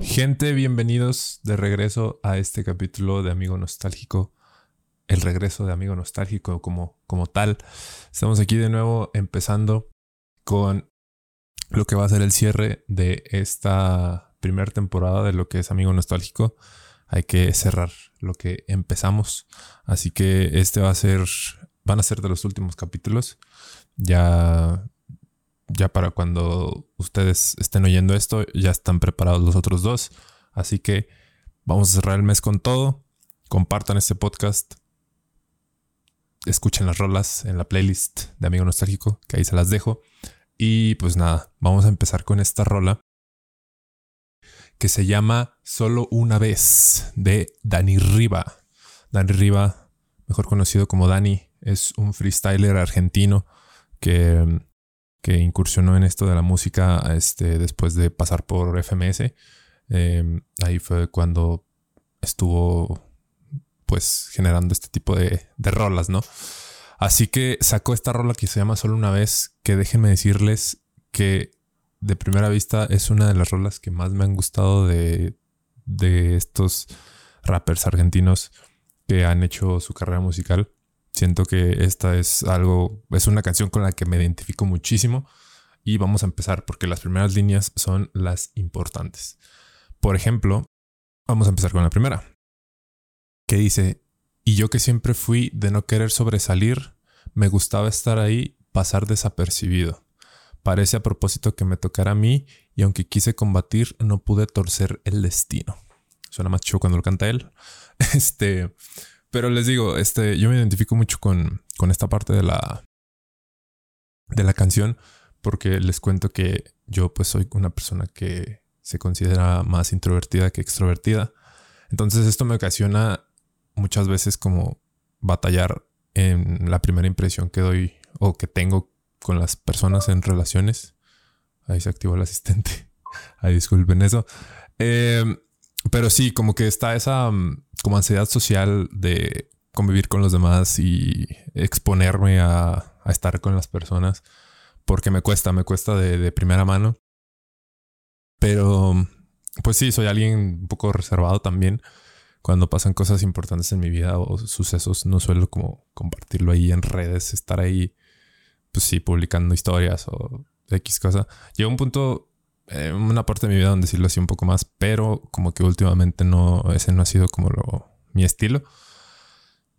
Gente, bienvenidos de regreso a este capítulo de Amigo Nostálgico. El regreso de Amigo Nostálgico como, como tal. Estamos aquí de nuevo empezando con lo que va a ser el cierre de esta primera temporada de lo que es Amigo Nostálgico. Hay que cerrar lo que empezamos. Así que este va a ser, van a ser de los últimos capítulos. Ya ya para cuando ustedes estén oyendo esto, ya están preparados los otros dos. Así que vamos a cerrar el mes con todo. Compartan este podcast. Escuchen las rolas en la playlist de Amigo Nostálgico, que ahí se las dejo. Y pues nada, vamos a empezar con esta rola que se llama Solo una vez de Dani Riva. Dani Riva, mejor conocido como Dani, es un freestyler argentino que que incursionó en esto de la música este, después de pasar por FMS. Em, ahí fue cuando estuvo pues generando este tipo de, de, rolas, ¿no? Así que sacó esta rola que se llama Solo una vez, que déjenme decirles que de primera vista es una de las rolas que más me han gustado de, de estos rappers argentinos que han hecho su carrera musical. Siento que esta es algo, es una canción con la que me identifico muchísimo y vamos a empezar porque las primeras líneas son las importantes. Por ejemplo, vamos a empezar con la primera, que dice, y yo que siempre fui de no querer sobresalir, me gustaba estar ahí, pasar desapercibido. Parece a propósito que me tocara a mí y aunque quise combatir, no pude torcer el destino. Suena más chido cuando lo canta él. Este, pero les digo, este, yo me identifico mucho con, con esta parte de la, de la canción porque les cuento que yo pues soy una persona que se considera más introvertida que extrovertida. Entonces esto me ocasiona muchas veces como batallar en la primera impresión que doy o que tengo con las personas en relaciones. Ahí se activó el asistente. Ahí disculpen eso. Eh, pero sí, como que está esa mm, como ansiedad social de convivir con los demás y exponerme a, estar con las personas. Porque me cuesta, me cuesta de, primera mano. Pero pues sí, soy alguien un poco reservado también. Cuando pasan cosas importantes en mi vida o sucesos, no suelo como compartirlo ahí en redes, estar ahí, pues sí, publicando historias o X cosa. Llega un punto eh, una parte de mi vida donde sí lo hacía un poco más, pero como que últimamente no, ese no ha sido como lo, mi estilo.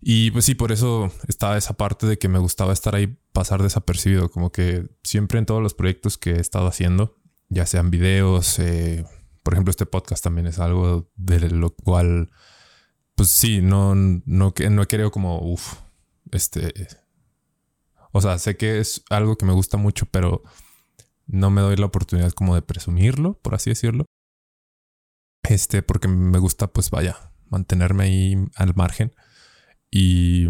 Y pues sí, por eso estaba esa parte de que me gustaba estar ahí, pasar desapercibido, como que siempre en todos los proyectos que he estado haciendo, ya sean videos, eh, por ejemplo, este podcast también es algo de lo cual, pues sí, no, no, no he querido como, uff, este, o sea, sé que es algo que me gusta mucho, pero no me doy la oportunidad como de presumirlo, por así decirlo. Este, porque me gusta, pues vaya, mantenerme ahí al margen. Y,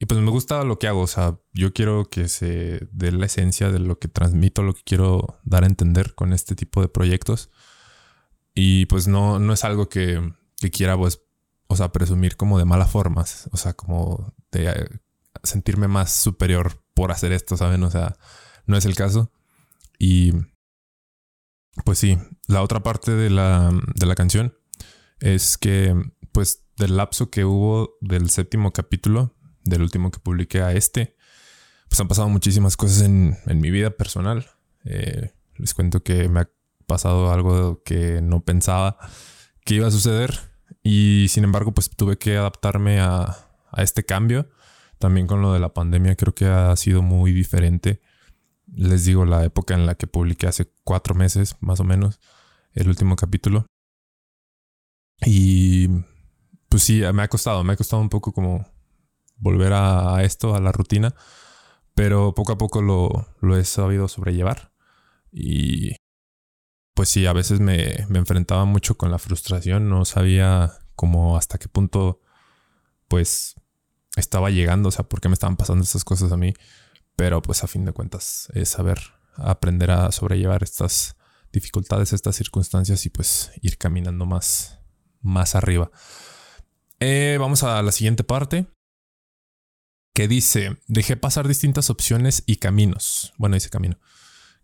y pues me gusta lo que hago. O sea, yo quiero que se dé la esencia de lo que transmito, lo que quiero dar a entender con este tipo de proyectos. Y pues no, no es algo que, que quiera, pues, o sea, presumir como de malas formas. O sea, como de eh, sentirme más superior por hacer esto, ¿saben? O sea, no es el caso. Y pues sí, la otra parte de la, de la canción es que pues del lapso que hubo del séptimo capítulo, del último que publiqué a este, pues han pasado muchísimas cosas en, en mi vida personal. Eh, les cuento que me ha pasado algo que no pensaba que iba a suceder y sin embargo pues tuve que adaptarme a, a este cambio. También con lo de la pandemia creo que ha sido muy diferente les digo la época en la que publiqué hace cuatro meses, más o menos, el último capítulo. Y pues sí, me ha costado, me ha costado un poco como volver a, esto, a la rutina, pero poco a poco lo, he sabido sobrellevar. Y pues sí, a veces me, me enfrentaba mucho con la frustración, no sabía como hasta qué punto pues estaba llegando, o sea, por qué me estaban pasando estas cosas a mí. Pero pues a fin de cuentas es saber aprender a sobrellevar estas dificultades, estas circunstancias y pues ir caminando más, más arriba. Eh, vamos a la siguiente parte que dice, dejé pasar distintas opciones y caminos, bueno, dice camino,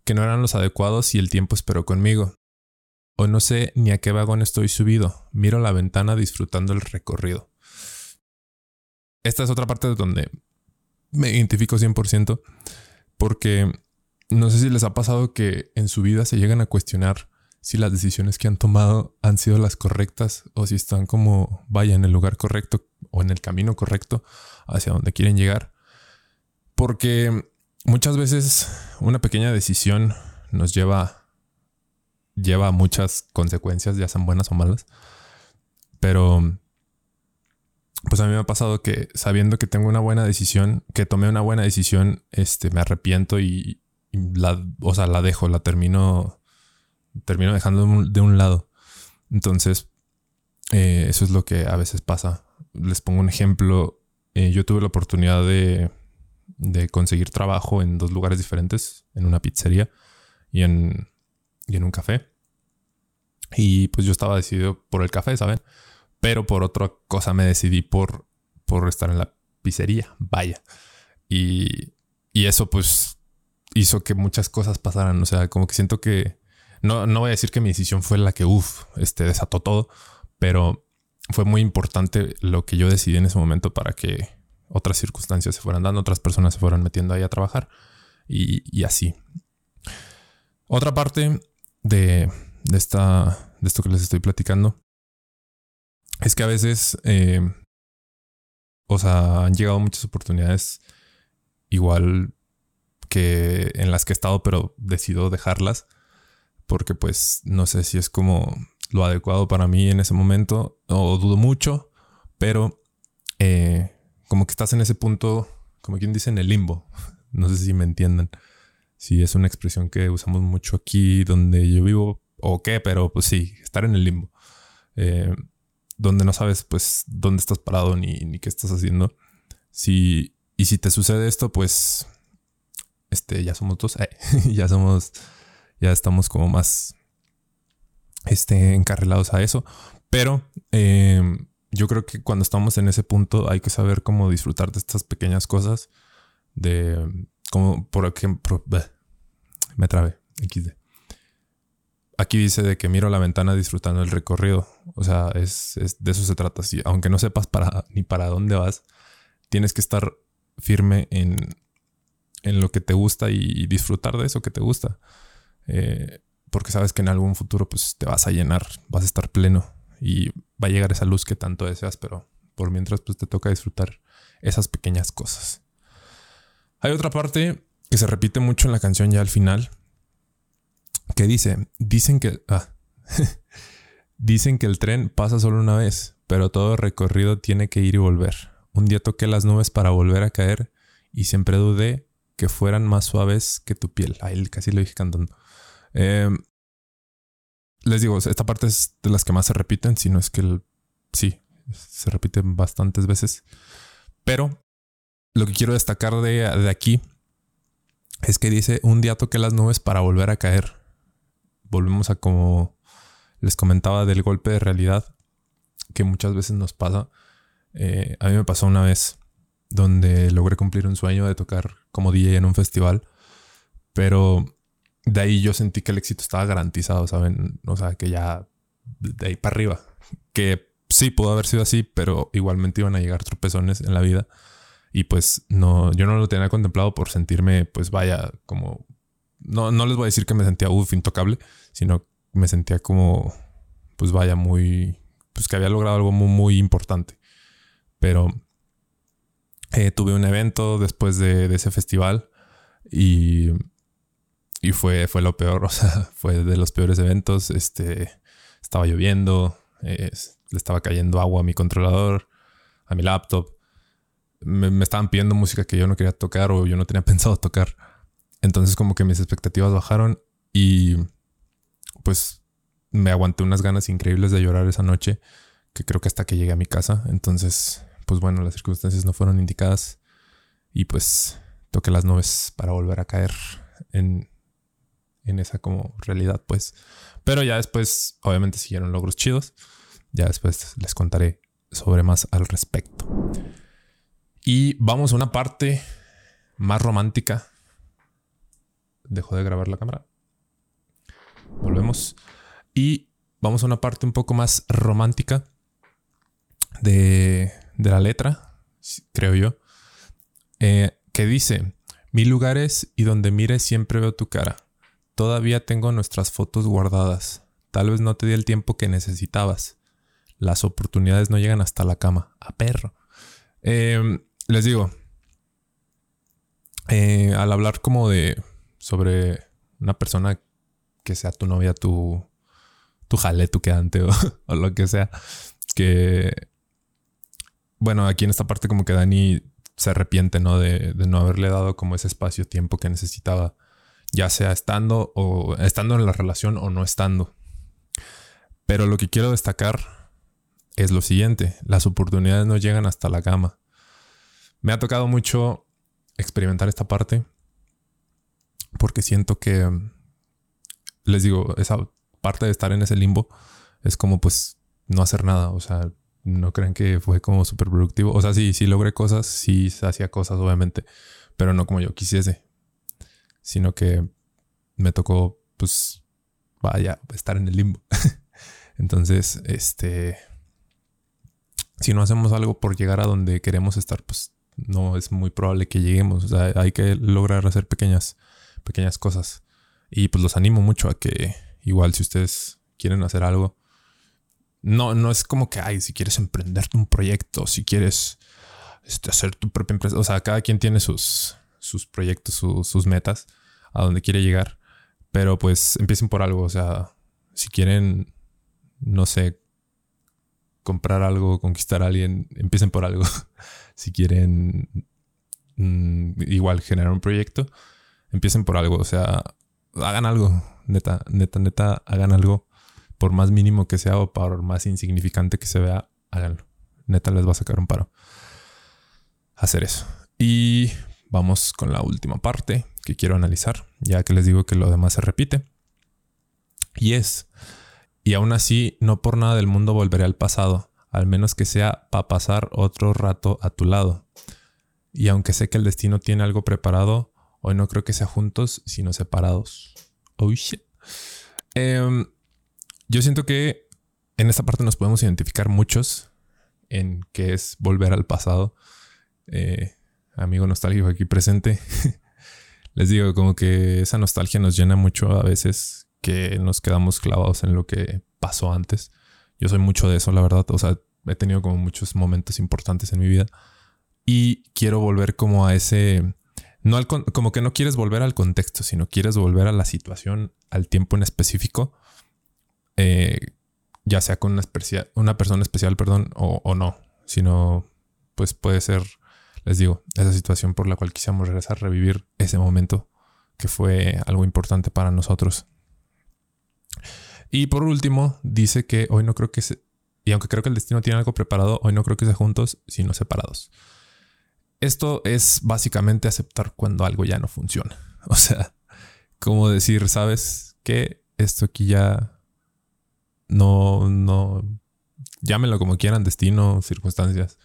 que no eran los adecuados y el tiempo esperó conmigo. Hoy no sé ni a qué vagón estoy subido. Miro la ventana disfrutando el recorrido. Esta es otra parte donde me identifico 100% porque no sé si les ha pasado que en su vida se llegan a cuestionar si las decisiones que han tomado han sido las correctas o si están como vaya en el lugar correcto o en el camino correcto hacia donde quieren llegar. Porque muchas veces una pequeña decisión nos lleva lleva muchas consecuencias, ya sean buenas o malas. Pero, pues a mí me ha pasado que sabiendo que tengo una buena decisión, que tomé una buena decisión, este, me arrepiento y, la, o sea, la dejo, la termino, termino dejando de un, lado. Entonces, eh, eso es lo que a veces pasa. Les pongo un ejemplo. Eh, yo tuve la oportunidad de, de conseguir trabajo en dos lugares diferentes, en una pizzería y en, y en un café. Y pues yo estaba decidido por el café, ¿saben? Pero por otra cosa me decidí por, por estar en la pizzería, vaya. Y, y eso pues hizo que muchas cosas pasaran. O sea, como que siento que... No, no voy a decir que mi decisión fue la que, uff, este, desató todo, pero fue muy importante lo que yo decidí en ese momento para que otras circunstancias se fueran dando, otras personas se fueran metiendo ahí a trabajar y, y así. Otra parte de, de, esta, de esto que les estoy platicando es que a veces, eh, o sea, han llegado muchas oportunidades igual que en las que he estado, pero decido dejarlas porque pues no sé si es como lo adecuado para mí en ese momento o dudo mucho, pero eh, como que estás en ese punto, como quien dice, en el limbo. No sé si me entienden. Si es una expresión que usamos mucho aquí donde yo vivo, o qué, pero pues sí, estar en el limbo. Eh, donde no sabes pues dónde estás parado ni, qué estás haciendo. Si, y si te sucede esto, pues este, ya somos dos, ya somos, ya estamos como más este, encarrilados a eso. Pero eh, yo creo que cuando estamos en ese punto hay que saber cómo disfrutar de estas pequeñas cosas. De como, por ejemplo, me trabé, XD aquí dice de que miro la ventana disfrutando el recorrido. O sea, es, de eso se trata. Sí, aunque no sepas para, ni para dónde vas, tienes que estar firme en, en lo que te gusta y, disfrutar de eso que te gusta. Eh, porque sabes que en algún futuro pues te vas a llenar, vas a estar pleno y va a llegar esa luz que tanto deseas, pero por mientras pues te toca disfrutar esas pequeñas cosas. Hay otra parte que se repite mucho en la canción ya al final, que dice, dicen que, ah, dicen que el tren pasa solo una vez, pero todo recorrido tiene que ir y volver. Un día toqué las nubes para volver a caer y siempre dudé que fueran más suaves que tu piel. Ahí casi lo dije cantando. Em, les digo, esta parte es de las que más se repiten, si no es que sí, se repiten bastantes veces. Pero lo que quiero destacar de, de aquí es que dice, un día toqué las nubes para volver a caer volvemos a como les comentaba del golpe de realidad que muchas veces nos pasa. Eh, a mí me pasó una vez donde logré cumplir un sueño de tocar como DJ en un festival, pero de ahí yo sentí que el éxito estaba garantizado, ¿saben? O sea, que ya de ahí para arriba, que sí pudo haber sido así, pero igualmente iban a llegar tropezones en la vida. Y pues no, yo no lo tenía contemplado por sentirme, pues vaya, como no, no les voy a decir que me sentía uff, intocable, sino me sentía como, pues vaya, muy, pues que había logrado algo muy, importante. Pero eh, tuve un evento después de, ese festival y, y fue, fue lo peor, o sea, fue de los peores eventos. Este, estaba lloviendo, le estaba cayendo agua a mi controlador, a mi laptop. Me, me, estaban pidiendo música que yo no quería tocar o yo no tenía pensado tocar. Entonces como que mis expectativas bajaron y pues me aguanté unas ganas increíbles de llorar esa noche, que creo que hasta que llegué a mi casa. Entonces, pues bueno, las circunstancias no fueron indicadas y pues toqué las nubes para volver a caer en, en esa como realidad, pues. Pero ya después, obviamente, siguieron logros chidos. Ya después les contaré sobre más al respecto. Y vamos a una parte más romántica Dejó de grabar la cámara. Volvemos. Y vamos a una parte un poco más romántica de, la letra, creo yo, eh, que dice, mil lugares y donde mire siempre veo tu cara. Todavía tengo nuestras fotos guardadas. Tal vez no te di el tiempo que necesitabas. Las oportunidades no llegan hasta la cama. A perro. Em, les digo, eh, al hablar como de sobre una persona que sea tu novia, tu, tu jale, tu quedante o, lo que sea, que bueno, aquí en esta parte como que Dani se arrepiente, ¿no? De, de, no haberle dado como ese espacio, tiempo que necesitaba, ya sea estando o estando en la relación o no estando. Pero lo que quiero destacar es lo siguiente, las oportunidades no llegan hasta la cama. Me ha tocado mucho experimentar esta parte porque siento que, les digo, esa parte de estar en ese limbo es como pues no hacer nada, o sea, no crean que fue como súper productivo. O sea, sí, sí logré cosas, sí hacía cosas, obviamente, pero no como yo quisiese, sino que me tocó, pues, vaya, estar en el limbo. Entonces, este, si no hacemos algo por llegar a donde queremos estar, pues no es muy probable que lleguemos. O sea, hay que lograr hacer pequeñas, pequeñas cosas. Y pues los animo mucho a que igual si ustedes quieren hacer algo, no, no es como que, ay, si quieres emprenderte un proyecto, si quieres este, hacer tu propia empresa. O sea, cada quien tiene sus, sus proyectos, sus metas, a donde quiere llegar. Pero pues empiecen por algo. O sea, si quieren, no sé, comprar algo, conquistar a alguien, empiecen por algo. si quieren mm, igual generar un proyecto, empiecen por algo. O sea, hagan algo. Neta, neta, neta, hagan algo por más mínimo que sea o por más insignificante que se vea, háganlo. Neta les va a sacar un paro. Hacer eso. Y vamos con la última parte que quiero analizar, ya que les digo que lo demás se repite. Y es, y aún así, no por nada del mundo volveré al pasado, al menos que sea para pasar otro rato a tu lado. Y aunque sé que el destino tiene algo preparado, hoy no creo que sea juntos, sino separados. Oh shit. Eh, yo siento que en esta parte nos podemos identificar muchos en que es volver al pasado. Eh, amigo nostálgico aquí presente. Les digo, como que esa nostalgia nos llena mucho a veces que nos quedamos clavados en lo que pasó antes. Yo soy mucho de eso, la verdad. O sea, he tenido como muchos momentos importantes en mi vida. Y quiero volver como a ese... No al, como que no quieres volver al contexto, sino quieres volver a la situación, al tiempo en específico eh, ya sea con una, una persona especial, perdón, o, no, sino pues puede ser, les digo, esa situación por la cual quisiéramos regresar, revivir ese momento que fue algo importante para nosotros. Y por último, dice que hoy no creo que se, y aunque creo que el destino tiene algo preparado, hoy no creo que sea juntos, sino separados. Esto es básicamente aceptar cuando algo ya no funciona. O sea, como decir, sabes que esto aquí ya no, no, llámenlo como quieran, destino, circunstancias,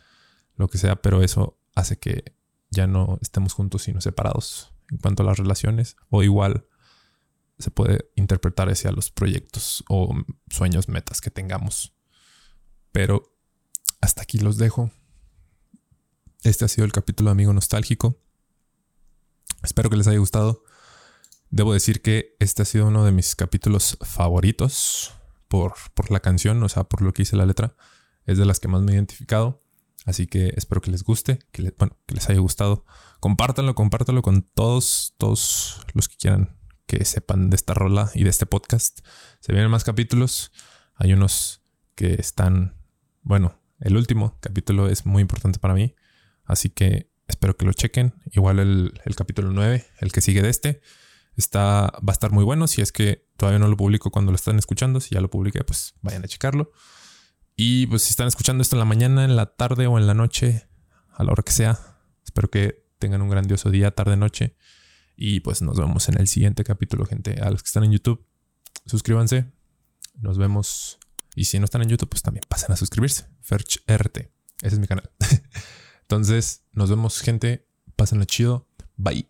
lo que sea, pero eso hace que ya no estemos juntos sino separados en cuanto a las relaciones o igual se puede interpretar hacia los proyectos o sueños, metas que tengamos. Pero hasta aquí los dejo. Este ha sido el capítulo Amigo Nostálgico. Espero que les haya gustado. Debo decir que este ha sido uno de mis capítulos favoritos por, la canción, o sea, por lo que hice la letra. Es de las que más me he identificado. Así que espero que les guste, que, bueno, que les haya gustado. Compártanlo, compártanlo con todos, todos los que quieran que sepan de esta rola y de este podcast. Se vienen más capítulos. Hay unos que están, bueno, el último capítulo es muy importante para mí. Así que espero que lo chequen. Igual el, capítulo 9, el que sigue de este. Está, va a estar muy bueno. Si es que todavía no lo publico cuando lo están escuchando, si ya lo publiqué, pues vayan a checarlo. Y pues si están escuchando esto en la mañana, en la tarde o en la noche, a la hora que sea, espero que tengan un grandioso día, tarde, noche. Y pues nos vemos en el siguiente capítulo, gente. A los que están en YouTube, suscríbanse. Nos vemos. Y si no están en YouTube, pues también pasen a suscribirse. Ferch RT. Ese es mi canal. Entonces, nos vemos, gente. Pásenlo chido. Bye.